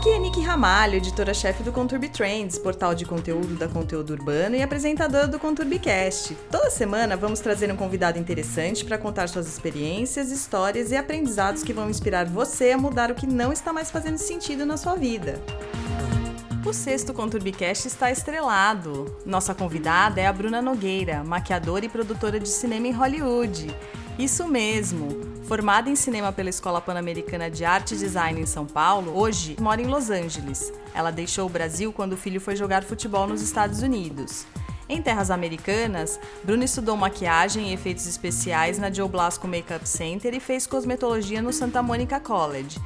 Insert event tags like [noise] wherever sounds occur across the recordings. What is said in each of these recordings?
Aqui é Nick Ramalho, editora-chefe do Conturbi Trends, portal de conteúdo da Conteúdo Urbano e apresentadora do ConturbiCast. Toda semana vamos trazer um convidado interessante para contar suas experiências, histórias e aprendizados que vão inspirar você a mudar o que não está mais fazendo sentido na sua vida. O sexto Conturbicast está estrelado. Nossa convidada é a Bruna Nogueira, maquiadora e produtora de cinema em Hollywood. Isso mesmo! Formada em cinema pela Escola Pan-Americana de Arte e Design em São Paulo, hoje mora em Los Angeles. Ela deixou o Brasil quando o filho foi jogar futebol nos Estados Unidos. Em terras americanas, Bruna estudou maquiagem e efeitos especiais na Joe Blasco Makeup Center e fez cosmetologia no Santa Monica College.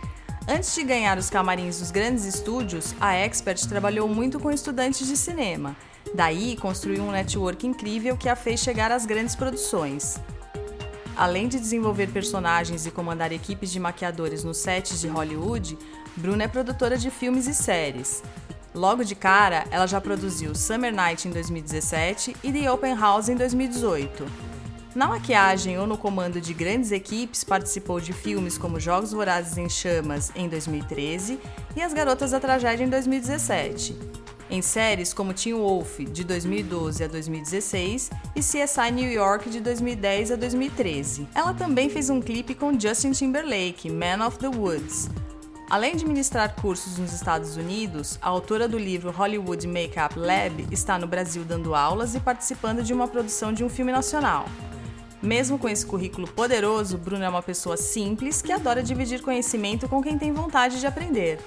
Antes de ganhar os camarins dos grandes estúdios, a Expert trabalhou muito com estudantes de cinema. Daí, construiu um network incrível que a fez chegar às grandes produções. Além de desenvolver personagens e comandar equipes de maquiadores nos sets de Hollywood, Bruna é produtora de filmes e séries. Logo de cara, ela já produziu Summer Night em 2017 e The Open House em 2018. Na maquiagem ou no comando de grandes equipes, participou de filmes como Jogos Vorazes em Chamas em 2013 e As Garotas da Tragédia em 2017 em séries como Teen Wolf, de 2012 a 2016, e CSI New York, de 2010 a 2013. Ela também fez um clipe com Justin Timberlake, Man of the Woods. Além de ministrar cursos nos Estados Unidos, a autora do livro Hollywood Makeup Lab está no Brasil dando aulas e participando de uma produção de um filme nacional. Mesmo com esse currículo poderoso, Bruna é uma pessoa simples que adora dividir conhecimento com quem tem vontade de aprender.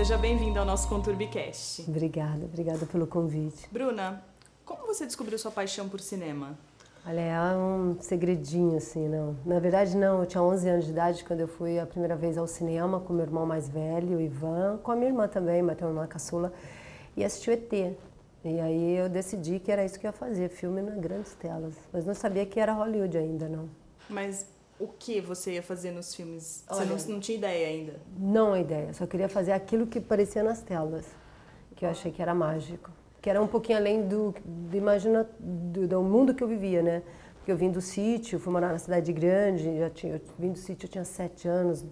Seja bem-vinda ao nosso Conturbicast. Obrigada, obrigada pelo convite. Bruna, como você descobriu sua paixão por cinema? Olha, é um segredinho, assim, não. Na verdade, não. Eu tinha 11 anos de idade quando eu fui a primeira vez ao cinema com meu irmão mais velho, o Ivan, com a minha irmã também, mas tem uma irmã caçula, e assisti o ET. E aí eu decidi que era isso que eu ia fazer, filme nas grandes telas. Mas não sabia que era Hollywood ainda, não. Mas o que você ia fazer nos filmes? Olha, você não, não tinha ideia ainda? Não a ideia, só queria fazer aquilo que aparecia nas telas, que eu achei que era mágico. Que era um pouquinho além do, do imagina, do, do mundo que eu vivia, né? Porque eu vim do sítio, fui morar na cidade grande, já tinha, eu vim do sítio, eu tinha sete anos,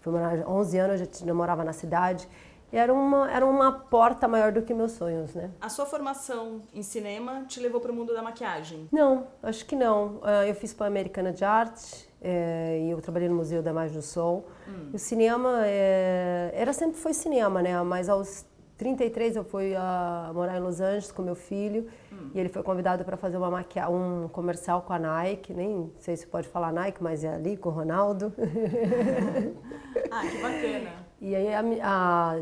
fui morar 11 anos, eu já, morava na cidade era uma, era uma porta maior do que meus sonhos, né? A sua formação em cinema te levou para o mundo da maquiagem? Não, acho que não. Ah, eu fiz Pan-Americana de Arte é, e eu trabalhei no Museu da Imagem do Sol. Hum. O cinema é, era sempre foi cinema, né? Mas aos 33 eu fui a morar em Los Angeles com meu filho hum. e ele foi convidado para fazer uma maquia um comercial com a Nike, nem sei se pode falar Nike, mas é ali com o Ronaldo. [laughs] ah, que bacana. E aí a, a,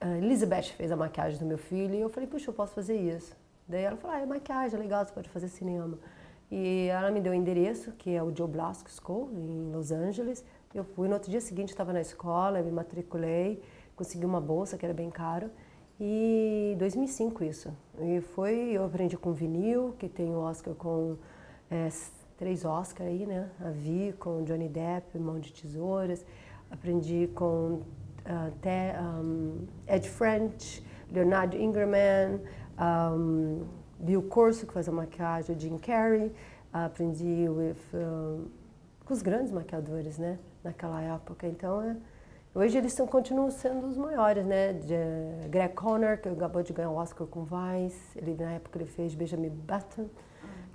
a, Elizabeth fez a maquiagem do meu filho e eu falei, puxa, eu posso fazer isso. Daí ela falou, ah, é maquiagem, é legal, você pode fazer cinema. E ela me deu o endereço, que é o Joe Blasco School, em Los Angeles. Eu fui, no outro dia seguinte estava na escola, me matriculei, consegui uma bolsa que era bem caro. E 2005 isso. E foi, eu aprendi com vinil, que tem o Oscar com é, três Oscars aí, né? A Vi com Johnny Depp, Mão de Tesouras. Aprendi com até um, Ed French, Leonardo Ingerman, um, Bill Corso, que faz a maquiagem, Jim Carrey. Aprendi with, um, com os grandes maquiadores, né? Naquela época. Então, é, hoje eles são, continuam sendo os maiores, né? De, Greg Conner, que acabou de ganhar o Oscar com Vice. Ele, na época, ele fez Benjamin Button.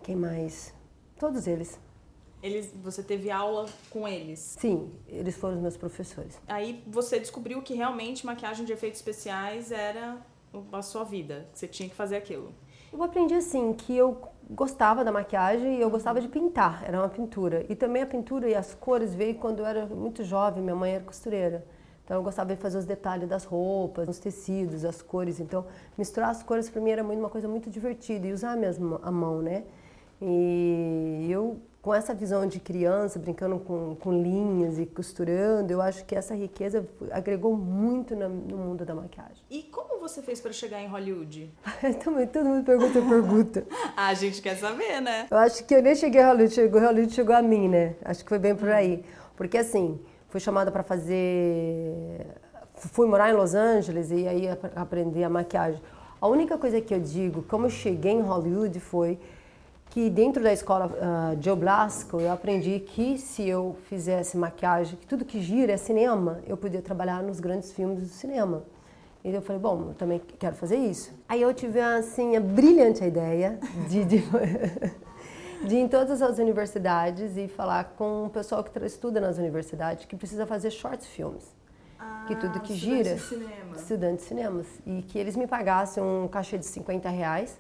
Quem mais? Todos eles. Eles, você teve aula com eles? Sim, eles foram os meus professores. Aí você descobriu que realmente maquiagem de efeitos especiais era a sua vida, que você tinha que fazer aquilo. Eu aprendi assim que eu gostava da maquiagem e eu gostava de pintar, era uma pintura. E também a pintura e as cores veio quando eu era muito jovem, minha mãe era costureira. Então eu gostava de fazer os detalhes das roupas, os tecidos, as cores. Então misturar as cores para mim era uma coisa muito divertida e usar mesmo a mão, né? E eu com essa visão de criança, brincando com, com linhas e costurando, eu acho que essa riqueza agregou muito no, no mundo da maquiagem. E como você fez para chegar em Hollywood? [laughs] Também todo mundo pergunta, pergunta. [laughs] ah, a gente quer saber, né? Eu acho que eu nem cheguei a Hollywood, chegou, Hollywood chegou a mim, né? Acho que foi bem por aí. Porque assim, fui chamada para fazer fui morar em Los Angeles e aí aprendi a maquiagem. A única coisa que eu digo, como eu cheguei em Hollywood, foi que dentro da escola uh, Joe Blasco eu aprendi que se eu fizesse maquiagem, que tudo que gira é cinema, eu podia trabalhar nos grandes filmes do cinema. E eu falei, bom, eu também quero fazer isso. Aí eu tive assim, a brilhante ideia de, de, [laughs] de ir em todas as universidades e falar com o pessoal que estuda nas universidades que precisa fazer short filmes. Ah, que tudo que estudante gira, de cinema. estudantes de cinemas. E que eles me pagassem um cachê de 50 reais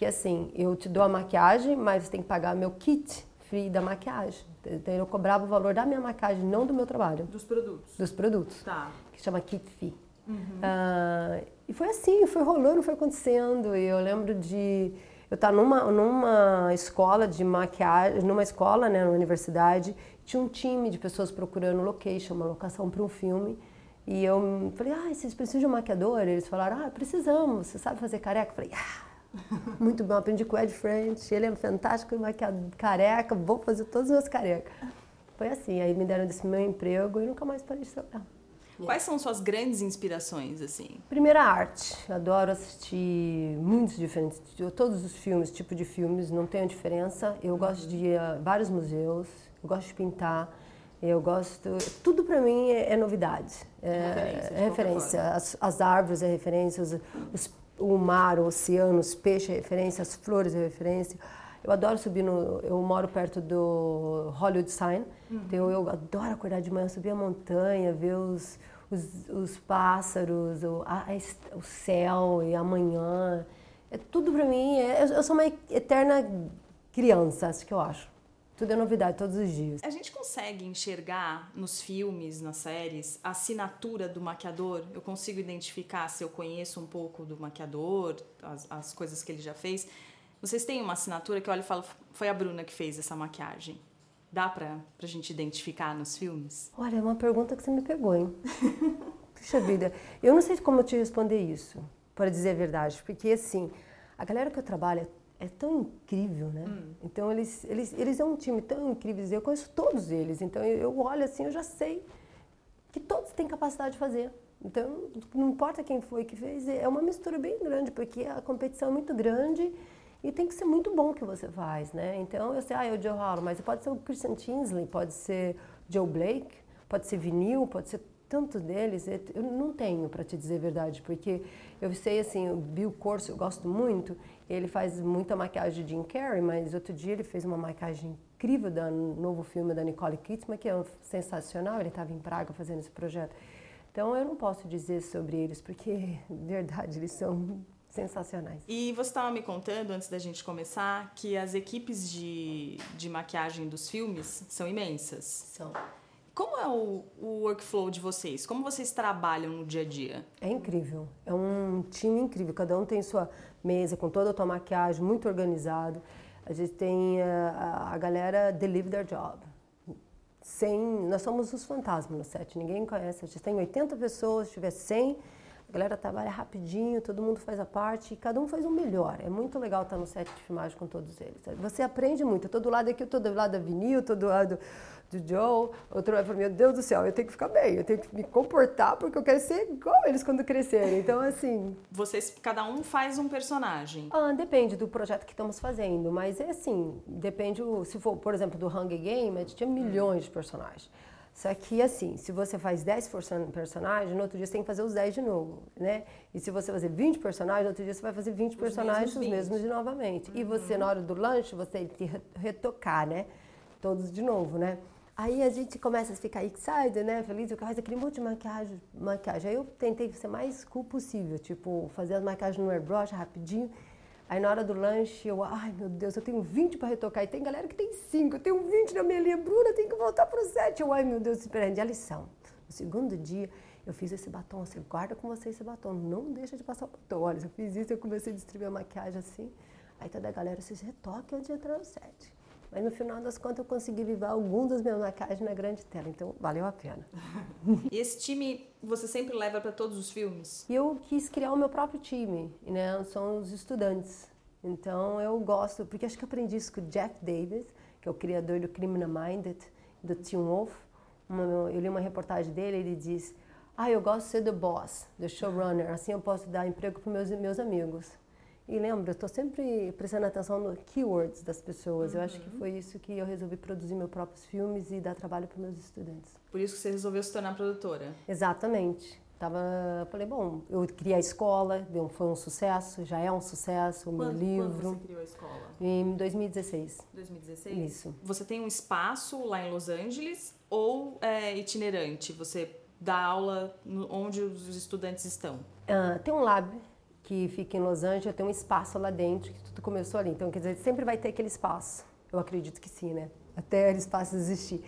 que assim, eu te dou a maquiagem, mas você tem que pagar meu kit free da maquiagem. Então eu cobrava o valor da minha maquiagem, não do meu trabalho. Dos produtos. Dos produtos. Tá. Que chama kit fee. Uhum. Uh, e foi assim, foi rolando, foi acontecendo. E eu lembro de eu estar numa, numa escola de maquiagem, numa escola, né, na universidade, tinha um time de pessoas procurando location, uma locação para um filme. E eu falei, ah, vocês precisam de um maquiador? Eles falaram, ah, precisamos, você sabe fazer careca? Eu falei, ah, [laughs] muito bom, aprendi com o Ed French, ele é fantástico, maquiador, careca, vou fazer todos os meus carecas. Foi assim, aí me deram desse meu emprego e nunca mais parei de trabalhar. Quais são suas grandes inspirações, assim? Primeira arte. Adoro assistir muitos diferentes, todos os filmes, tipo de filmes, não tem diferença. Eu gosto de ir a vários museus, eu gosto de pintar, eu gosto... Tudo para mim é, é novidade. É referência. É referência. As, as, árvores é referência, os, os o mar, o oceano, os peixes é referência, as flores é referência. Eu adoro subir no. Eu moro perto do Hollywood Sign, uhum. então eu adoro acordar de manhã, subir a montanha, ver os, os, os pássaros, o, a, o céu e amanhã. É tudo para mim. É, eu sou uma eterna criança, acho que eu acho. Tudo é novidade todos os dias. A gente consegue enxergar nos filmes, nas séries, a assinatura do maquiador? Eu consigo identificar se eu conheço um pouco do maquiador, as, as coisas que ele já fez. Vocês têm uma assinatura que eu olho e falo, foi a Bruna que fez essa maquiagem. Dá pra, pra gente identificar nos filmes? Olha, é uma pergunta que você me pegou, hein? [laughs] Puxa vida, eu não sei como eu te responder isso, para dizer a verdade, porque assim, a galera que eu trabalho é é tão incrível, né? Hum. Então eles, eles, eles são um time tão incrível, eu conheço todos eles, então eu, eu olho assim, eu já sei que todos têm capacidade de fazer. Então, não importa quem foi que fez, é uma mistura bem grande, porque a competição é muito grande e tem que ser muito bom o que você faz, né? Então, eu sei, ah, é o Joe Hall, mas pode ser o Christian Tinsley, pode ser Joe Blake, pode ser Vinil, pode ser tantos deles, eu não tenho para te dizer a verdade, porque eu sei assim, o Bill Corso eu gosto muito, ele faz muita maquiagem de Jim Carrey, mas outro dia ele fez uma maquiagem incrível do novo filme da Nicole Kidman, que é sensacional, ele estava em Praga fazendo esse projeto. Então eu não posso dizer sobre eles, porque, de verdade, eles são sensacionais. E você estava me contando, antes da gente começar, que as equipes de, de maquiagem dos filmes são imensas. São. Como é o, o, workflow de vocês? Como vocês trabalham no dia a dia? É incrível. É um time incrível. Cada um tem sua mesa com toda a tua maquiagem, muito organizado. A gente tem a, a galera deliver their job. Sem, nós somos os fantasmas no set, ninguém conhece. A gente tem 80 pessoas, se tiver 100, a galera trabalha rapidinho, todo mundo faz a parte e cada um faz o melhor. É muito legal estar no set de filmagem com todos eles. Você aprende muito. Todo lado aqui, todo lado da vinil, todo lado do Joe, outro vai falar, meu Deus do céu, eu tenho que ficar bem, eu tenho que me comportar porque eu quero ser igual eles quando crescerem. Então, assim... Vocês, cada um faz um personagem? Ah, depende do projeto que estamos fazendo, mas é assim, depende, se for, por exemplo, do Hunger Game, a gente tinha milhões de personagens. Só que, assim, se você faz 10 personagens, no outro dia você tem que fazer os 10 de novo, né? E se você fazer 20 personagens, no outro dia você vai fazer 20 os personagens, mesmos os mesmos de novamente. Uhum. E você, na hora do lanche, você tem que retocar, né? Todos de novo, né? Aí a gente começa a ficar excited, né? Feliz, eu fazer aquele monte de maquiagem, maquiagem. Aí eu tentei ser mais cool possível, tipo, fazer as maquiagens no airbrush rapidinho. Aí na hora do lanche, eu, ai meu Deus, eu tenho 20 para retocar. E tem galera que tem 5, eu tenho 20 na minha linha. Bruna, tem que voltar para o 7. Eu, ai meu Deus, esperando a lição. No segundo dia, eu fiz esse batom, você guarda com você esse batom, não deixa de passar o batom. Olha, eu fiz isso, eu comecei a distribuir a maquiagem assim. Aí toda a galera, vocês retoquem antes de entrar no set. Mas no final das contas eu consegui viver algum dos meus maquiagens na grande tela, então valeu a pena. [laughs] e esse time você sempre leva para todos os filmes? Eu quis criar o meu próprio time, né? São os estudantes. Então eu gosto, porque acho que aprendi isso com o Jeff Davis, que é o criador do Criminal Minded, do Teen Wolf. Uma, eu li uma reportagem dele, ele diz: ah, eu gosto de ser the boss, the showrunner, assim eu posso dar emprego para meus meus amigos. E lembra, eu estou sempre prestando atenção nos keywords das pessoas. Uhum. Eu acho que foi isso que eu resolvi produzir meus próprios filmes e dar trabalho para meus estudantes. Por isso que você resolveu se tornar produtora? Exatamente. Tava, falei, bom, eu criei a escola, deu, foi um sucesso, já é um sucesso, o meu livro. Quando você criou a escola? Em 2016. 2016? Isso. Você tem um espaço lá em Los Angeles ou é itinerante? Você dá aula onde os estudantes estão? Uh, tem um lab que fica em Los Angeles, tem um espaço lá dentro, que tudo começou ali. Então, quer dizer, sempre vai ter aquele espaço. Eu acredito que sim, né? Até o espaço existir.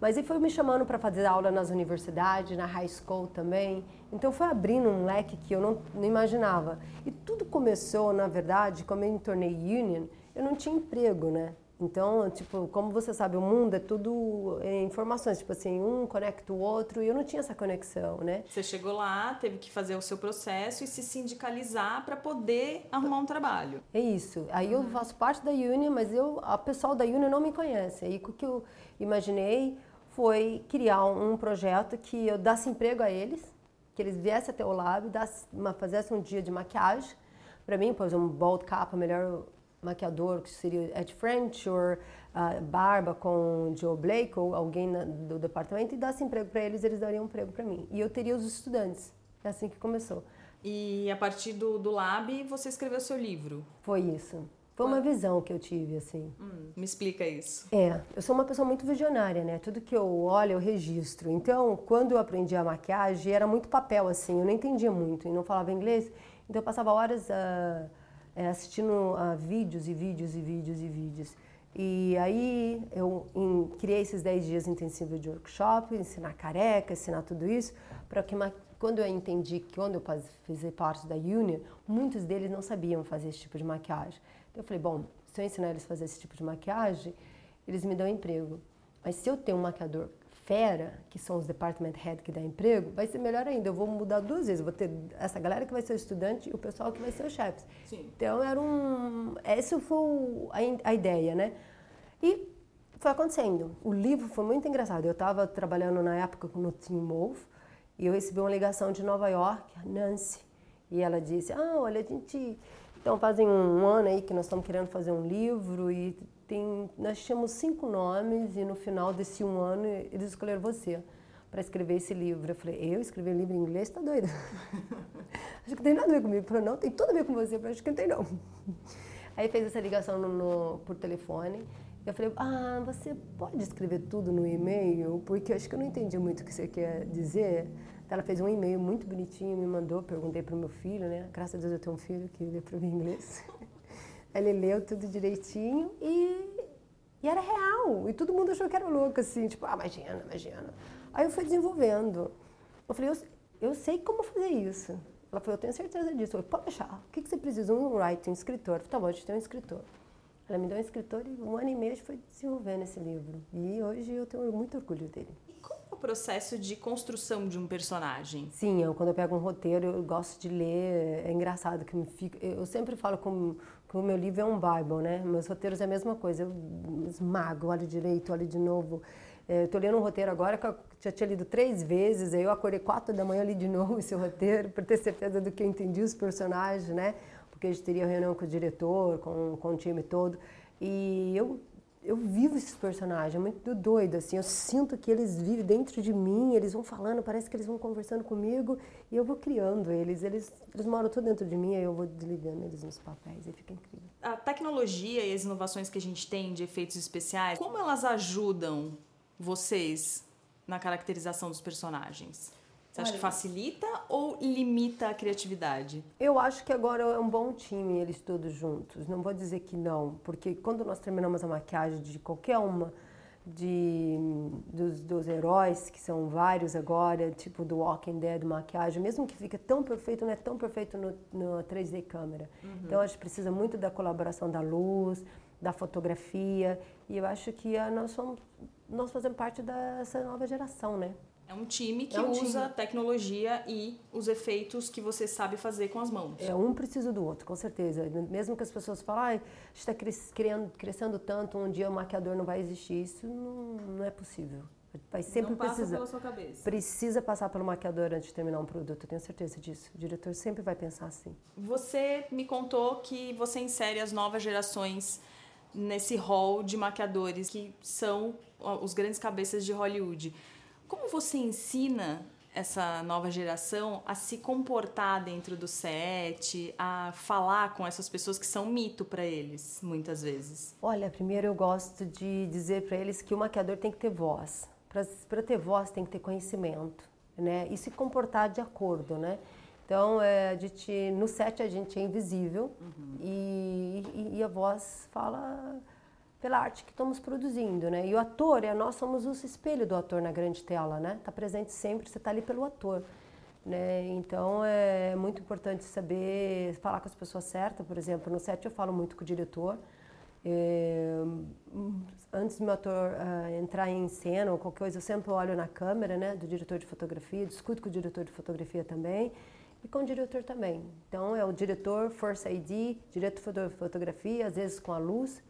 Mas ele foi me chamando para fazer aula nas universidades, na high school também. Então foi abrindo um leque que eu não, não imaginava. E tudo começou, na verdade, quando eu me tornei union, eu não tinha emprego, né? Então, tipo, como você sabe, o mundo é tudo é, informações, tipo assim, um conecta o outro e eu não tinha essa conexão, né? Você chegou lá, teve que fazer o seu processo e se sindicalizar para poder arrumar um trabalho. É isso. Aí eu faço parte da Union, mas eu, a pessoal da Union não me conhece. Aí o que eu imaginei foi criar um projeto que eu desse emprego a eles, que eles viessem até o lab, fizessem um dia de maquiagem para mim, por exemplo, um bald cap, melhor maquiador, que seria Ed French, ou uh, barba com Joe Blake, ou alguém na, do departamento, e desse emprego para eles, eles dariam um emprego para mim. E eu teria os estudantes. É assim que começou. E a partir do, do lab, você escreveu seu livro? Foi isso. Foi uma visão que eu tive, assim. Hum, me explica isso. É, eu sou uma pessoa muito visionária, né? Tudo que eu olho, eu registro. Então, quando eu aprendi a maquiagem, era muito papel, assim. Eu não entendia muito e não falava inglês. Então, eu passava horas... Uh, é, assistindo a vídeos e vídeos e vídeos e vídeos. E aí eu em, criei esses 10 dias intensivos de workshop, ensinar careca, ensinar tudo isso, para que quando eu entendi que quando eu fiz parte da Union, muitos deles não sabiam fazer esse tipo de maquiagem. Então eu falei, bom, se eu ensinar eles a fazer esse tipo de maquiagem, eles me dão emprego. Mas se eu tenho um maquiador fera, que são os department head que dá emprego, vai ser melhor ainda. Eu vou mudar duas vezes. Eu vou ter essa galera que vai ser o estudante e o pessoal que vai ser os chefes. Então era um, essa foi a, a ideia, né? E foi acontecendo. O livro foi muito engraçado. Eu estava trabalhando na época no Team Move e eu recebi uma ligação de Nova York, Nancy, e ela disse: "Ah, olha, a gente então fazem um ano aí que nós estamos querendo fazer um livro e tem, nós tínhamos cinco nomes e no final desse um ano eles escolheram você para escrever esse livro. Eu falei, eu escrever livro em inglês? Tá doida? [laughs] acho que tem nada a ver comigo. Ele falou, não, tem tudo a ver com você. Eu acho que não tem não. [laughs] Aí fez essa ligação no, no, por telefone. Eu falei, ah, você pode escrever tudo no e-mail? Porque eu acho que eu não entendi muito o que você quer dizer. Ela fez um e-mail muito bonitinho, me mandou, perguntei para o meu filho, né? Graças a Deus eu tenho um filho que lê para mim inglês. [laughs] Ele leu tudo direitinho e, e era real. E todo mundo achou que era louco, assim, tipo, ah, imagina, imagina. Aí eu fui desenvolvendo. Eu falei, eu, eu sei como fazer isso. Ela falou, eu tenho certeza disso. Eu falei, pode deixar. O que, que você precisa? Um writer, um escritor. Eu falei, tá bom, a gente tem um escritor. Ela me deu um escritor e um ano e meio a gente foi desenvolvendo esse livro. E hoje eu tenho muito orgulho dele processo de construção de um personagem? Sim, eu, quando eu pego um roteiro, eu gosto de ler. É engraçado que me fica. Eu sempre falo com o meu livro é um Bible, né? Meus roteiros é a mesma coisa. Eu esmago, olho direito, olho de novo. É, Estou lendo um roteiro agora que eu já tinha lido três vezes, aí eu acordei quatro da manhã li de novo [laughs] esse roteiro para ter certeza do que eu entendi os personagens, né? Porque a gente teria reunião com o diretor, com, com o time todo. E eu eu vivo esses personagens, é muito doido, assim, eu sinto que eles vivem dentro de mim, eles vão falando, parece que eles vão conversando comigo e eu vou criando eles, eles, eles moram tudo dentro de mim, aí eu vou desligando eles nos papéis e fica incrível. A tecnologia e as inovações que a gente tem de efeitos especiais, como elas ajudam vocês na caracterização dos personagens? Você acha Olha, que facilita ou limita a criatividade? Eu acho que agora é um bom time eles todos juntos. Não vou dizer que não, porque quando nós terminamos a maquiagem de qualquer uma de dos, dos heróis, que são vários agora, tipo do Walking Dead, maquiagem, mesmo que fique tão perfeito, não é tão perfeito no, no 3D câmera. Uhum. Então acho que precisa muito da colaboração da luz, da fotografia, e eu acho que nós somos nós fazemos parte dessa nova geração, né? É um time que é um usa time. tecnologia e os efeitos que você sabe fazer com as mãos. É, um precisa do outro, com certeza. Mesmo que as pessoas falem, ah, está crescendo, crescendo tanto, um dia o maquiador não vai existir. Isso não, não é possível. Vai sempre Não passa precisar. pela sua cabeça. Precisa passar pelo maquiador antes de terminar um produto, eu tenho certeza disso. O diretor sempre vai pensar assim. Você me contou que você insere as novas gerações nesse hall de maquiadores que são os grandes cabeças de Hollywood. Como você ensina essa nova geração a se comportar dentro do set, a falar com essas pessoas que são mito para eles, muitas vezes? Olha, primeiro eu gosto de dizer para eles que o maquiador tem que ter voz. Para ter voz tem que ter conhecimento, né? E se comportar de acordo, né? Então, é, a gente, no set a gente é invisível uhum. e, e, e, a voz fala pela arte que estamos produzindo, né? E o ator, é, nós somos o espelho do ator na grande tela, né? Está presente sempre, você está ali pelo ator. Né? Então é muito importante saber falar com as pessoas certas. Por exemplo, no set eu falo muito com o diretor, é, antes do meu ator uh, entrar em cena ou qualquer coisa, eu sempre olho na câmera, né, do diretor de fotografia, discuto com o diretor de fotografia também e com o diretor também. Então é o diretor, Force ID, diretor de fotografia, às vezes com a luz.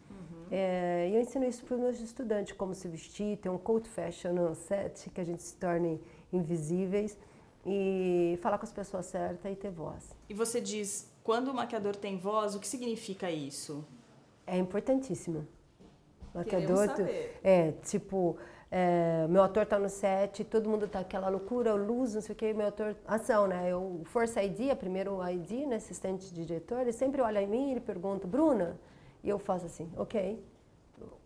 É, e eu ensino isso para os meus estudantes, como se vestir, ter um code fashion set, que a gente se torne invisíveis e falar com as pessoas certas e ter voz. E você diz, quando o maquiador tem voz, o que significa isso? É importantíssimo. Maquiador, é, tipo, é, meu ator tá no set, todo mundo tá aquela loucura, luz, não sei o que, meu ator, ação, né? Eu, Force ID, a primeiro ID, né, assistente de diretor, ele sempre olha em mim e ele pergunta, Bruna, e eu faço assim, ok.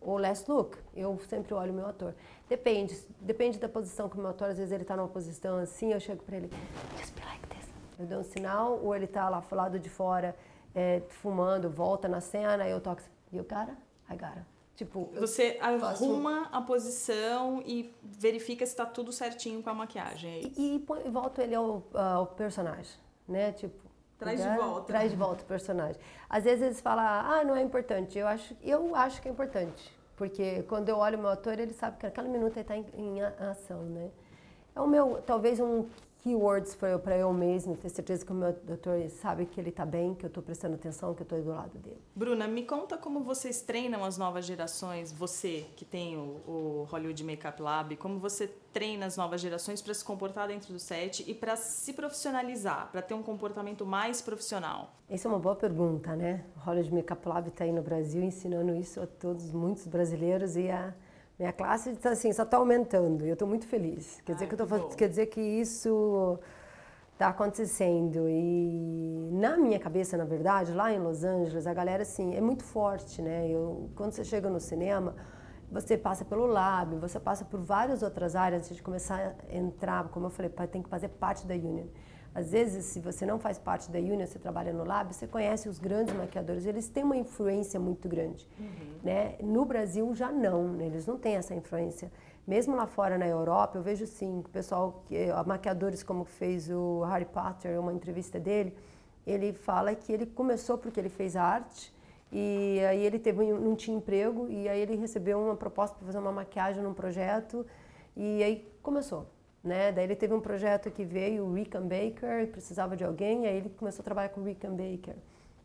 Ou last look, eu sempre olho o meu ator. Depende, depende da posição que o meu ator, às vezes ele tá numa posição assim, eu chego para ele, just be like this. Eu dou um sinal, ou ele tá lá lado de fora, é, fumando, volta na cena, eu toco assim, e o cara, I got Tipo, você arruma a posição e verifica se está tudo certinho com a maquiagem. É e, e, põe, volto ele ao, ao, personagem, né? Tipo, traz de volta. Traz de volta o personagem. Às vezes eles falam, ah, não é importante. Eu acho, eu acho que é importante, porque quando eu olho o meu ator, ele sabe que naquela minuto ele está em, em ação, né? É o meu, talvez um keywords para eu mesmo, ter certeza que o meu doutor sabe que ele está bem, que eu estou prestando atenção, que eu estou do lado dele. Bruna, me conta como vocês treinam as novas gerações, você que tem o, o Hollywood Makeup Lab, como você treina as novas gerações para se comportar dentro do set e para se profissionalizar, para ter um comportamento mais profissional? Essa é uma boa pergunta, né? O Hollywood Makeup Lab está aí no Brasil ensinando isso a todos, muitos brasileiros e a minha classe tá, assim, só está aumentando e eu estou muito feliz. Quer dizer, que, eu tô, quer dizer que isso está acontecendo. E na minha cabeça, na verdade, lá em Los Angeles, a galera assim, é muito forte, né? Eu, quando você chega no cinema, você passa pelo lab, você passa por várias outras áreas antes de começar a entrar, como eu falei, tem que fazer parte da Union. Às vezes, se você não faz parte da Union, você trabalha no lab, você conhece os grandes maquiadores, eles têm uma influência muito grande. Uhum. Né? No Brasil já não, né? eles não têm essa influência. Mesmo lá fora na Europa, eu vejo sim, o pessoal, que, maquiadores como fez o Harry Potter, uma entrevista dele, ele fala que ele começou porque ele fez arte, e aí ele teve, não tinha emprego, e aí ele recebeu uma proposta para fazer uma maquiagem num projeto, e aí começou. Né? Daí ele teve um projeto que veio, o Rick Baker, precisava de alguém, aí ele começou a trabalhar com o Rick Baker,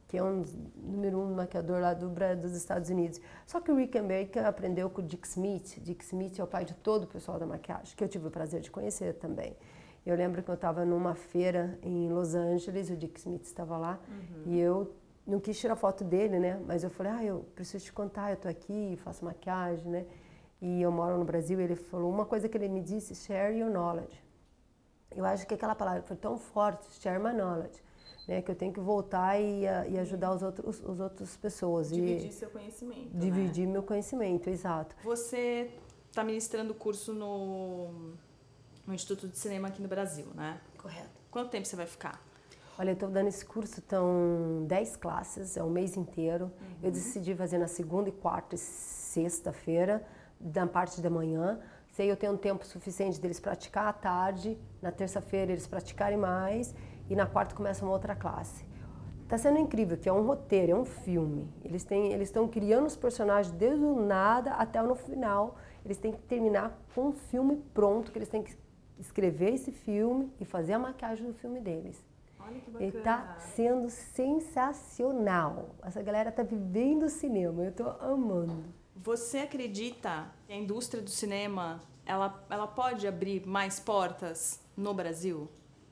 que é um número um maquiador lá do, dos Estados Unidos. Só que o Rick Baker aprendeu com o Dick Smith. Dick Smith é o pai de todo o pessoal da maquiagem, que eu tive o prazer de conhecer também. Eu lembro que eu estava numa feira em Los Angeles, o Dick Smith estava lá, uhum. e eu não quis tirar foto dele, né? Mas eu falei, ah, eu preciso te contar, eu estou aqui, faço maquiagem, né? E eu moro no Brasil, ele falou uma coisa que ele me disse, share your knowledge. Eu acho que aquela palavra foi tão forte, share my knowledge, né, que eu tenho que voltar e, e ajudar os outros, os outras pessoas. Dividir e, seu conhecimento. Dividir né? meu conhecimento, exato. Você está ministrando curso no, no Instituto de Cinema aqui no Brasil, né? Correto. Quanto tempo você vai ficar? Olha, eu estou dando esse curso, estão 10 classes, é um mês inteiro. Uhum. Eu decidi fazer na segunda e quarta e sexta-feira da parte da manhã. Sei eu tenho um tempo suficiente deles praticar à tarde, na terça-feira eles praticarem mais e na quarta começa uma outra classe. Está sendo incrível, que é um roteiro, é um filme. Eles têm, eles estão criando os personagens desde o nada até no final. Eles têm que terminar com um filme pronto, que eles têm que escrever esse filme e fazer a maquiagem do filme deles. Olha que bacana. Ele está sendo sensacional. Essa galera está vivendo o cinema. Eu estou amando. Você acredita que a indústria do cinema ela, ela pode abrir mais portas no Brasil?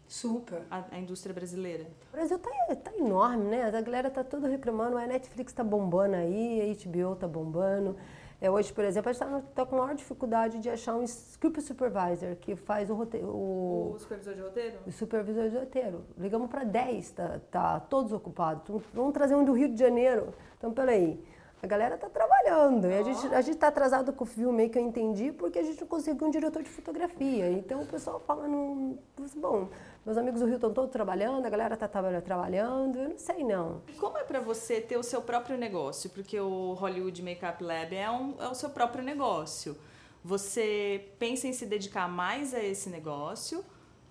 Super. A, a, indústria brasileira. O Brasil tá, tá enorme, né? A galera tá tudo reclamando, a Netflix tá bombando aí, a HBO tá bombando. É, hoje, por exemplo, a gente está tá com maior dificuldade de achar um script supervisor que faz o roteiro. O, o supervisor de roteiro? O supervisor de roteiro. Ligamos para 10, tá, tá todos ocupados. Vamos trazer um do Rio de Janeiro. Então, peraí. A galera tá trabalhando. E a gente, a gente tá atrasado com o filme aí que eu entendi porque a gente não conseguiu um diretor de fotografia. Então o pessoal fala, no, bom, meus amigos do Rio estão todos trabalhando, a galera tá trabalhando, eu não sei não. Como é para você ter o seu próprio negócio? Porque o Hollywood Makeup Lab é, um, é o seu próprio negócio. Você pensa em se dedicar mais a esse negócio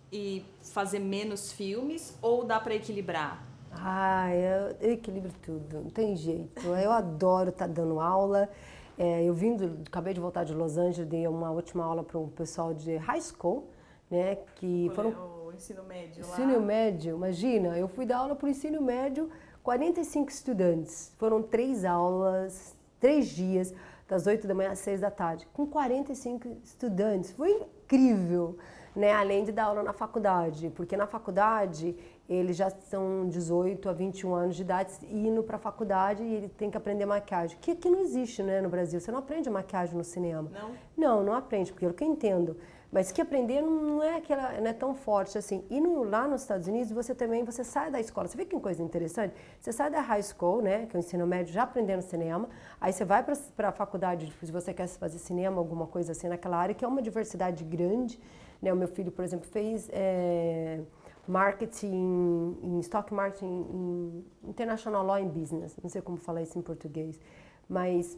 e fazer menos filmes ou dá para equilibrar? Ah, eu, eu, equilibro tudo, não tem jeito. Eu adoro estar tá dando aula. É, eu vim, do, acabei de voltar de Los Angeles, dei uma última aula para o pessoal de high school, né? Que Foi foram o ensino médio lá. Ensino médio, imagina. Eu fui dar aula para o ensino médio, 45 estudantes. Foram três aulas, três dias, das 8 da manhã às 6 da tarde, com 45 estudantes. Foi incrível, né? Além de dar aula na faculdade, porque na faculdade eles já são 18 a 21 anos de idade indo para a faculdade e ele tem que aprender maquiagem. Que, que não existe né, no Brasil. Você não aprende maquiagem no cinema. Não? Não, não aprende, porque é o que eu entendo. Mas que aprender não é, aquela, não é tão forte assim. E no, lá nos Estados Unidos, você também você sai da escola. Você vê que coisa interessante? Você sai da high school, né, que é o ensino médio, já aprendendo cinema. Aí você vai para a faculdade, se você quer fazer cinema, alguma coisa assim naquela área, que é uma diversidade grande. Né? O meu filho, por exemplo, fez... É, marketing, em stock marketing, em international law and business, não sei como falar isso em português, mas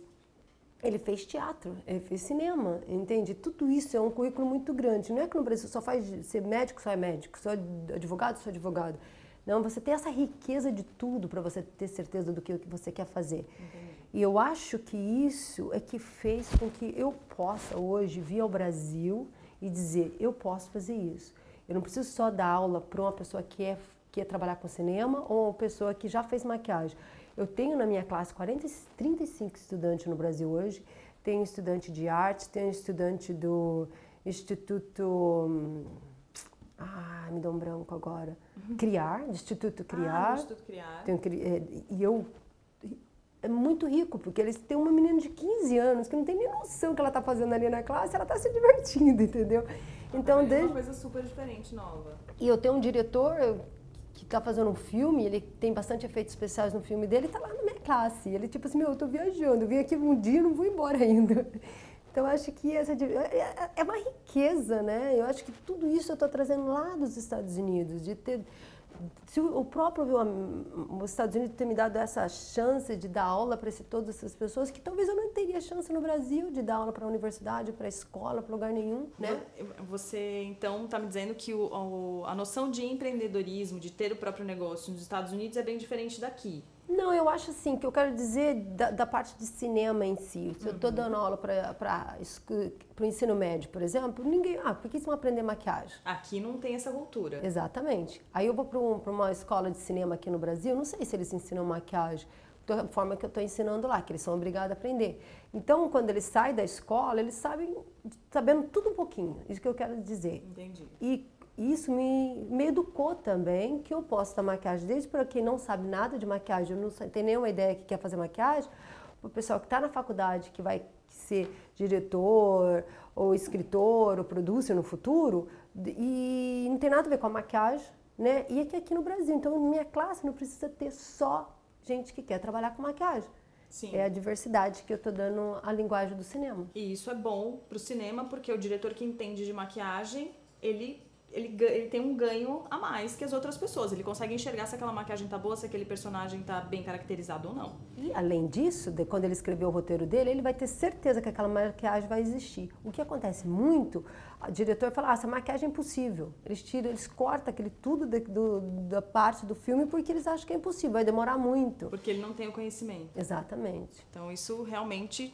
ele fez teatro, ele fez cinema, entende? Tudo isso é um currículo muito grande. Não é que no Brasil só faz ser médico, só é médico, só advogado, só é advogado. Não, você tem essa riqueza de tudo para você ter certeza do que você quer fazer. Entendi. E eu acho que isso é que fez com que eu possa hoje vir ao Brasil e dizer, eu posso fazer isso. Eu não preciso só dar aula para uma pessoa que é quer é trabalhar com cinema ou uma pessoa que já fez maquiagem. Eu tenho na minha classe 40, 35 estudantes no Brasil hoje. Tenho estudante de arte, tenho estudante do Instituto. Ah, me dá um branco agora. Uhum. Criar, Instituto Criar. Ah, Instituto Criar. Tenho, é, e eu é muito rico, porque eles têm uma menina de 15 anos que não tem nem noção que ela está fazendo ali na classe, ela está se divertindo, [laughs] entendeu? Então, é desde... uma coisa super diferente, nova. E eu tenho um diretor que está fazendo um filme, ele tem bastante efeitos especiais no filme dele, está lá na minha classe. Ele tipo assim, meu, eu estou viajando, eu vim aqui um dia e não vou embora ainda. [laughs] Então, eu acho que essa é, é, é uma riqueza, né? Eu acho que tudo isso eu estou trazendo lá dos Estados Unidos, de ter se o próprio os Estados Unidos ter me dado essa chance de dar aula para todas essas pessoas, que talvez eu não teria chance no Brasil de dar aula para a universidade, para a escola, para lugar nenhum, né? Você então está me dizendo que o, a noção de empreendedorismo, de ter o próprio negócio nos Estados Unidos é bem diferente daqui. Não, eu acho assim, que eu quero dizer da, da parte de cinema em si. Se eu estou uhum. dando aula para o ensino médio, por exemplo, ninguém. Ah, por que vocês vão aprender maquiagem? Aqui não tem essa cultura. Exatamente. Aí eu vou para um, uma escola de cinema aqui no Brasil, não sei se eles ensinam maquiagem da forma que eu estou ensinando lá, que eles são obrigados a aprender. Então, quando eles saem da escola, eles sabem, sabendo tudo um pouquinho, isso que eu quero dizer. Entendi. E isso me, me educou também que eu posso dar maquiagem, desde para quem não sabe nada de maquiagem, não tem nenhuma ideia que quer fazer maquiagem, o pessoal que está na faculdade, que vai ser diretor, ou escritor, ou producer no futuro, e não tem nada a ver com a maquiagem, né? E aqui, aqui no Brasil. Então, minha classe não precisa ter só gente que quer trabalhar com maquiagem. Sim. É a diversidade que eu estou dando à linguagem do cinema. E isso é bom para o cinema, porque o diretor que entende de maquiagem, ele ele, ele tem um ganho a mais que as outras pessoas. Ele consegue enxergar se aquela maquiagem tá boa, se aquele personagem tá bem caracterizado ou não. E além disso, de, quando ele escrever o roteiro dele, ele vai ter certeza que aquela maquiagem vai existir. O que acontece muito, o diretor fala, ah, essa maquiagem é impossível. Eles tiram, eles cortam aquele tudo de, do, da parte do filme porque eles acham que é impossível, vai demorar muito. Porque ele não tem o conhecimento. Exatamente. Então isso realmente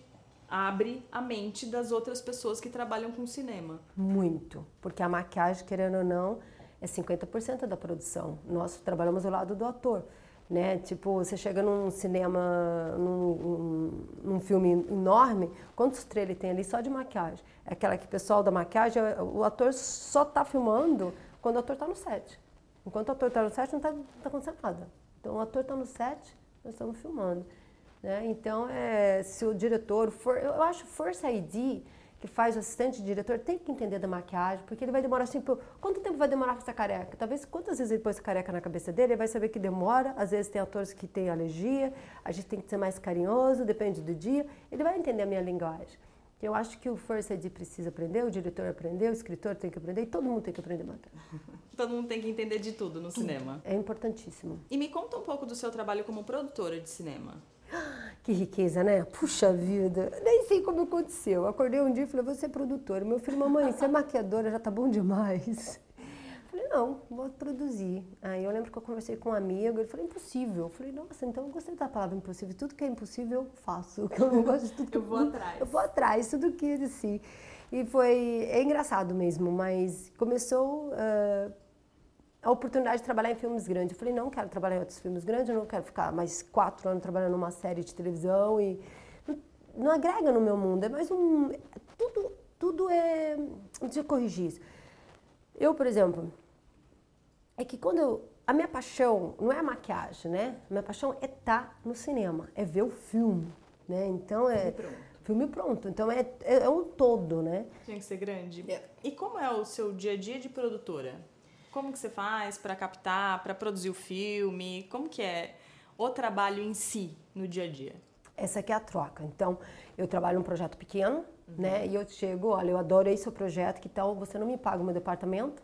abre a mente das outras pessoas que trabalham com cinema. Muito, porque a maquiagem, querendo ou não, é 50% da produção. Nós trabalhamos do lado do ator. né? Tipo, você chega num cinema, num, num, filme enorme, quantos trailers tem ali só de maquiagem? É aquela que o pessoal da maquiagem, o ator só está filmando quando o ator está no set. Enquanto o ator está no set, não está tá acontecendo nada. Então, o ator está no set, nós estamos filmando. Né? Então, é, se o diretor for... Eu acho Force ID que faz o assistente diretor tem que entender da maquiagem, porque ele vai demorar assim, quanto tempo vai demorar para essa careca? Talvez quantas vezes ele pôs careca na cabeça dele, ele vai saber que demora, às vezes tem atores que têm alergia, a gente tem que ser mais carinhoso, depende do dia, ele vai entender a minha linguagem. Eu acho que o First AD precisa aprender, o diretor aprendeu, o escritor tem que aprender e todo mundo tem que aprender maquiagem. [laughs] todo mundo tem que entender de tudo no cinema. É importantíssimo. E me conta um pouco do seu trabalho como produtora de cinema. Que riqueza, né? Puxa vida, nem sei como aconteceu. Acordei um dia e falei, vou ser produtora. Meu filho, mamãe, ser maquiadora já tá bom demais. [laughs] Falei, não, vou produzir. Aí eu lembro que eu conversei com um amigo, ele falou, impossível. Eu falei, nossa, então eu gostei da palavra impossível. Tudo que é impossível eu faço. [laughs] Eu não gosto de tudo que eu vou atrás. Eu vou atrás, tudo que assim. E foi, é engraçado mesmo, mas começou... Uh, a oportunidade de trabalhar em filmes grandes. Eu falei, não quero trabalhar em outros filmes grandes, eu não quero ficar mais quatro anos trabalhando numa série de televisão e não, não agrega no meu mundo. É mais um, tudo, tudo é, deixa eu corrigir isso. Eu, por exemplo, é que quando eu, a minha paixão não é a maquiagem, né? A minha paixão é estar tá no cinema, é ver o filme, né? Então é filme pronto. Filme pronto. Então é, é, é um todo, né? Tinha que ser grande. É. E como é o seu dia a dia de produtora? Como que você faz para captar, para produzir o filme? Como que é o trabalho em si no dia a dia? Essa aqui é a troca. Então, eu trabalho num projeto pequeno, uhum. né? E eu chego, olha, eu adorei seu projeto, que tal você não me paga o meu departamento?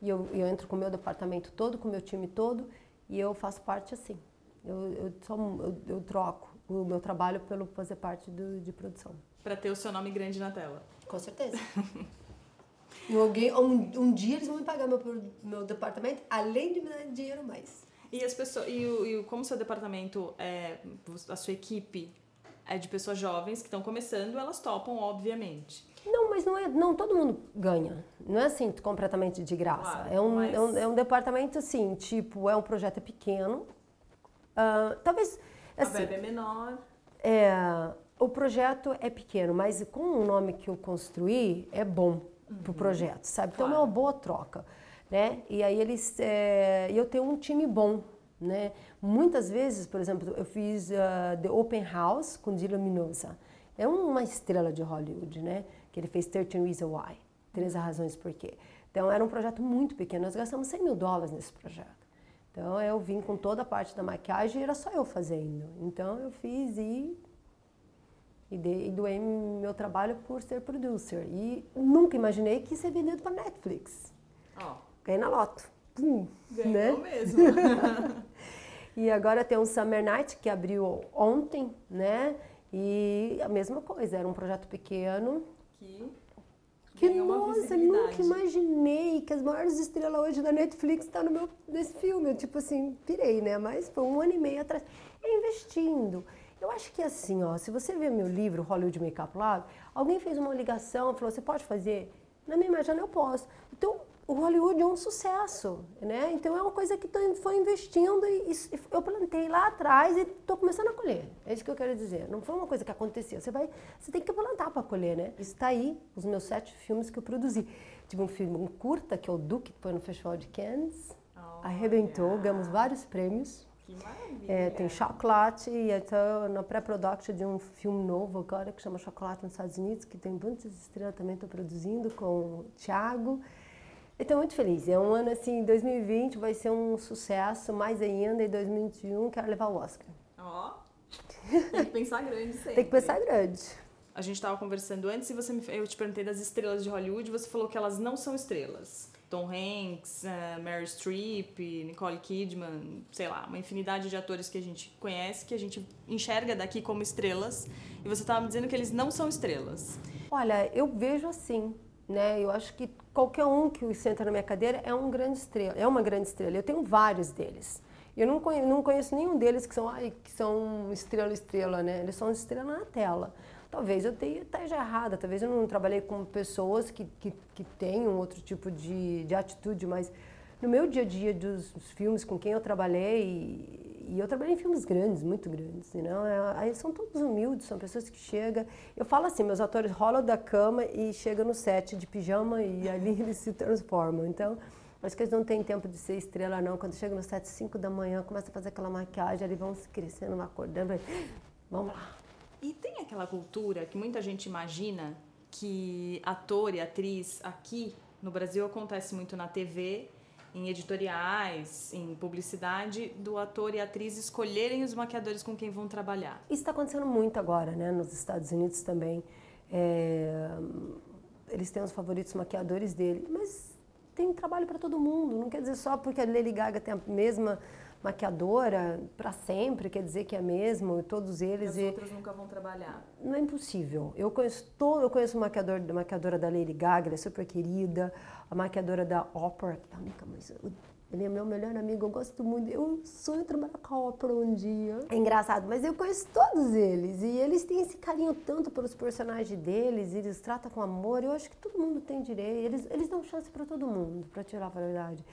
E eu, eu entro com o meu departamento todo, com o meu time todo, e eu faço parte assim. Eu, eu, só, eu, eu troco o meu trabalho pelo fazer parte do, de produção. Para ter o seu nome grande na tela. Com certeza. [laughs] alguém, um, um dia eles vão me pagar meu, meu departamento, além de me dar dinheiro mais. E as pessoas, e, o, e como seu departamento, é, a sua equipe é de pessoas jovens que estão começando, elas topam, obviamente. Não, mas não é, não todo mundo ganha. Não é assim completamente de graça. Claro, é, um, mas... é, um, é um departamento assim, tipo, é um projeto pequeno. Uh, talvez. Assim, a bebê é menor. É, o projeto é pequeno, mas com o nome que eu construí é bom uhum. para o projeto, sabe? Então é uma boa troca, né? E aí eles, é, eu tenho um time bom, né? Muitas vezes, por exemplo, eu fiz uh, The Open House com Dylan Minosa. É uma estrela de Hollywood, né? Que ele fez 13 Reasons Why, 13 razões por quê. Então era um projeto muito pequeno, nós gastamos 100 mil dólares nesse projeto. Então eu vim com toda a parte da maquiagem e era só eu fazendo. Então eu fiz e e, de, e doei meu trabalho por ser producer. E nunca imaginei que ia ser vendido para Netflix. Oh. Ganhei na loto. Pum, Ganhou né? mesmo. [laughs] [laughs] e agora tem um Summer Night que abriu ontem, né? E a mesma coisa, era um projeto pequeno. Que que nossa, nunca imaginei que as maiores estrelas hoje da Netflix estão no meu nesse filme. Eu, tipo assim, pirei, né? Mas foi um ano e meio atrás. investindo. Eu acho que assim, ó, se você ver meu livro, Hollywood Makeup Lab, alguém fez uma ligação, falou, você pode fazer? Na minha imagem eu posso. Então, o Hollywood é um sucesso, né? Então é uma coisa que foi investindo e, e eu plantei lá atrás e estou começando a colher. É isso que eu quero dizer. Não foi uma coisa que aconteceu. Você vai, você tem que plantar para colher, né? Está aí os meus sete filmes que eu produzi. Tive um filme um curta que é o Duke, que foi no Festival de Cannes, oh, arrebentou, yeah. ganhamos vários prêmios. Que maravilha. É, tem chocolate e estou na pré-production de um filme novo agora que chama Chocolate nos Estados Unidos, que tem muitas estrelas também, estou produzindo com o Thiago. Estou muito feliz. É um ano assim, 2020 vai ser um sucesso, mais ainda, em 2021 quero levar o Oscar. Ó, oh, tem que pensar grande sempre. tem que pensar grande. A gente estava conversando antes e você me, eu te perguntei das estrelas de Hollywood, você falou que elas não são estrelas. Tom Hanks, uh, Mary Streep, Nicole Kidman, sei lá, uma infinidade de atores que a gente conhece, que a gente enxerga daqui como estrelas, e você estava me dizendo que eles não são estrelas. Olha, eu vejo assim, né? Eu acho que qualquer um que senta na minha cadeira é um grande estrela, é uma grande estrela. Eu tenho vários deles. Eu não conheço, não conheço nenhum deles que são, ai, que são estrela estrela, né? Eles são estrela na tela. Talvez eu tenha esteja errada, talvez eu não trabalhei com pessoas que, que, que tenham outro tipo de, de atitude, mas no meu dia a dia dos, dos filmes com quem eu trabalhei, e, eu trabalhei em filmes grandes, muito grandes, não? É, aí são todos humildes, são pessoas que chegam. Eu falo assim, meus atores rolam da cama e chegam no set de pijama e ali [laughs] eles se transformam. Então, acho que eles não têm tempo de ser estrela, não. Quando chegam no set 5 da manhã, começa a fazer aquela maquiagem, eles vão se crescendo, acordando. Vamos lá. E tem aquela cultura que muita gente imagina que ator e atriz aqui no Brasil acontece muito na TV, em editoriais, em publicidade, do ator e atriz escolherem os maquiadores com quem vão trabalhar. Isso está acontecendo muito agora, né? Nos Estados Unidos também. É... Eles têm os favoritos maquiadores dele, mas tem trabalho para todo mundo. Não quer dizer só porque a Lady Gaga tem a mesma maquiadora para sempre, quer dizer que é mesmo, todos eles. E as outras nunca vão trabalhar. Não é impossível. Eu conheço todo, eu conheço maquiador, a maquiadora da Lady Gaga, ela é super querida, a maquiadora da Opera, que tá única, mas ele é meu melhor amigo, eu gosto muito. Eu sonho trabalhar com a Opera um dia. É engraçado, mas eu conheço todos eles. E eles têm esse carinho tanto pelos personagens deles, eles tratam com amor. Eu acho que todo mundo tem direito. Eles, eles dão chance para todo mundo, para tirar a verdade.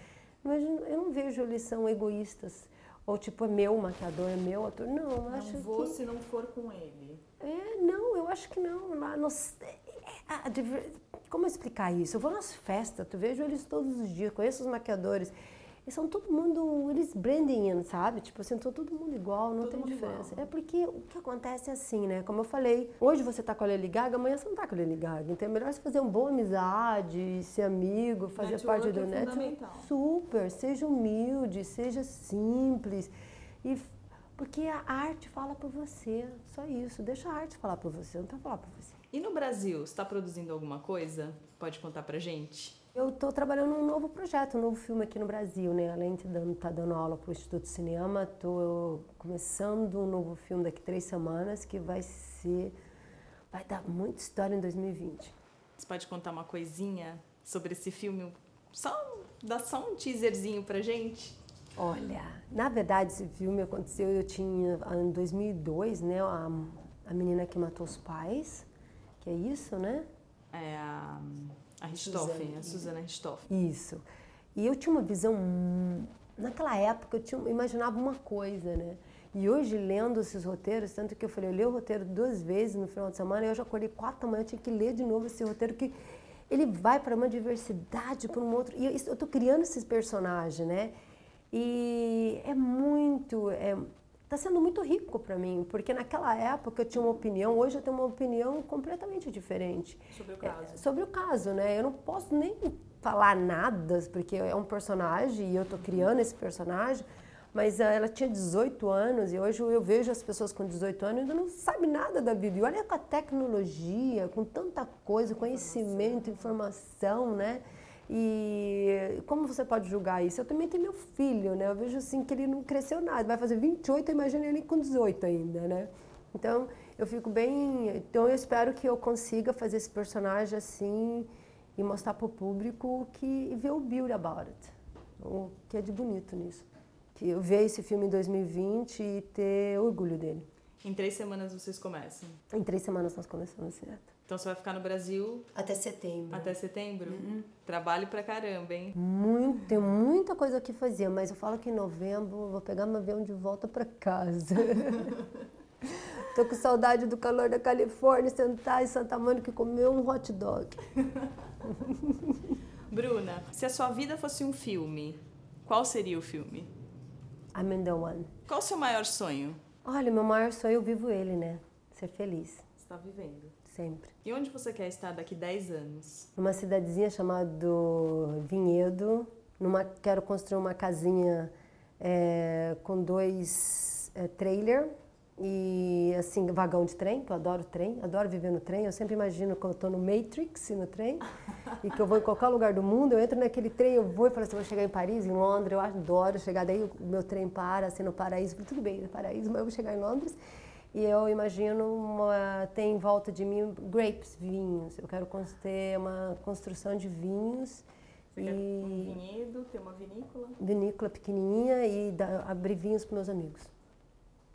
Mas eu não vejo eles são egoístas. Ou tipo, é meu maquiador, é meu ator. Não, eu não acho vou que... se não for com ele. É, não, eu acho que não. Lá. É, é, como explicar isso? Eu vou nas festas, tu vejo eles todos os dias, conheço os maquiadores. E são todo mundo, eles branding, sabe? Tipo assim, todo mundo igual, não todo tem diferença. Igual. É porque o que acontece é assim, né? Como eu falei, hoje você tá com a Lely Gaga, amanhã você não tá com a Lely Gaga. Então é melhor você fazer uma boa amizade, ser amigo, fazer Network parte do é net. Super, seja humilde, seja simples. E porque a arte fala por você, só isso. Deixa a arte falar por você, não tá falar por você. E no Brasil, está produzindo alguma coisa? Pode contar pra gente? Eu estou trabalhando num novo projeto, um novo filme aqui no Brasil, né? Além de estar tá dando aula para o Instituto Cinema, estou começando um novo filme daqui três semanas que vai ser, vai dar muita história em 2020. Você pode contar uma coisinha sobre esse filme? Só dá só um teaserzinho para gente. Olha, na verdade esse filme aconteceu, eu tinha em 2002, né? A, a menina que matou os pais, que é isso, né? É a a Richthofen, a Susana Richthofen. Isso. E eu tinha uma visão, naquela época eu tinha, imaginava uma coisa, né? E hoje, lendo esses roteiros, tanto que eu falei, eu li o roteiro duas vezes no final de semana, e eu já acordei quatro da manhã, eu tinha que ler de novo esse roteiro, que ele vai para uma diversidade, para um outro. E eu estou criando esses personagens, né? E é muito. É, está sendo muito rico para mim, porque naquela época eu tinha uma opinião, hoje eu tenho uma opinião completamente diferente. Sobre o caso. É, sobre o caso, né? Eu não posso nem falar nada, porque é um personagem e eu estou criando esse personagem, mas ela tinha 18 anos e hoje eu vejo as pessoas com 18 anos e ainda não sabem nada da vida. E olha com a tecnologia, com tanta coisa, conhecimento, informação, né? E como você pode julgar isso? Eu também tenho meu filho, né? Eu vejo assim que ele não cresceu nada, vai fazer 28, eu imagino ele com 18 ainda, né? Então, eu fico bem, então eu espero que eu consiga fazer esse personagem assim e mostrar para o público que ver o beauty about it, o que é de bonito nisso. Que eu ver esse filme em 2020 e ter orgulho dele. Em três semanas vocês começam? Em três semanas nós começamos, certo. Então você vai ficar no Brasil até setembro. Até setembro? Uhum. Trabalho pra caramba, hein? Muito, tem muita coisa que fazer, mas eu falo que em novembro vou pegar meu avião de volta para casa. [laughs] Tô com saudade do calor da Califórnia, sentar em Santa Mônica e comer um hot dog. [laughs] Bruna, se a sua vida fosse um filme, qual seria o filme? I'm in the one. Qual o seu maior sonho? Olha, meu maior sonho eu vivo ele, né? Ser feliz. Está vivendo sempre. E onde você quer estar daqui 10 anos? Numa cidadezinha chamada Vinhedo. Numa, quero construir uma casinha é, com dois é, trailer e assim vagão de trem, que eu adoro trem, adoro viver no trem. Eu sempre imagino que eu estou no Matrix no trem e que eu vou em qualquer lugar do mundo. Eu entro naquele trem, eu vou e falo assim, vou chegar em Paris, em Londres. Eu adoro chegar daí, o meu trem para assim no paraíso. Tudo bem, no paraíso, mas eu vou chegar em Londres e eu imagino uma, tem em volta de mim grapes, vinhos. Eu quero ter uma construção de vinhos. Você e um vinhedo, ter uma vinícola? Vinícola pequenininha e dar, abrir vinhos para meus amigos.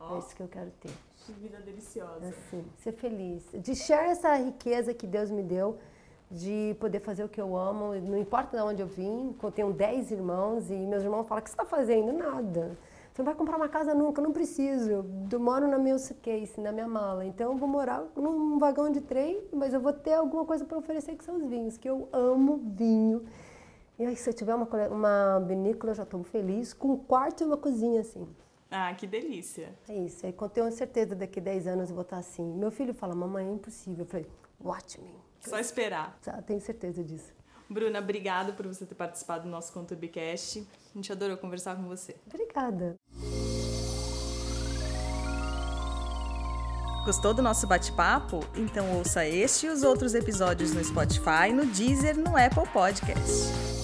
Oh, é isso que eu quero ter. Que vida deliciosa. Assim, ser feliz. De share essa riqueza que Deus me deu, de poder fazer o que eu amo, não importa de onde eu vim, eu tenho 10 irmãos e meus irmãos falam, o que você está fazendo? Nada. Você não vai comprar uma casa nunca, não preciso. Eu moro na meu suitcase, na minha mala. Então eu vou morar num vagão de trem, mas eu vou ter alguma coisa para oferecer que são os vinhos, que eu amo vinho. E aí, se eu tiver uma, uma vinícola, eu já estou feliz, com um quarto e uma cozinha, assim. Ah, que delícia. É isso. Aí, quando tenho certeza daqui a 10 anos eu vou estar assim. Meu filho fala, mamãe, é impossível. Eu falei, watch me. Só esperar. Tenho certeza disso. Bruna, obrigado por você ter participado do nosso ConturbiCast. A gente adorou conversar com você. Obrigada. Gostou do nosso bate-papo? Então ouça este e os outros episódios no Spotify, no Deezer, no Apple Podcast.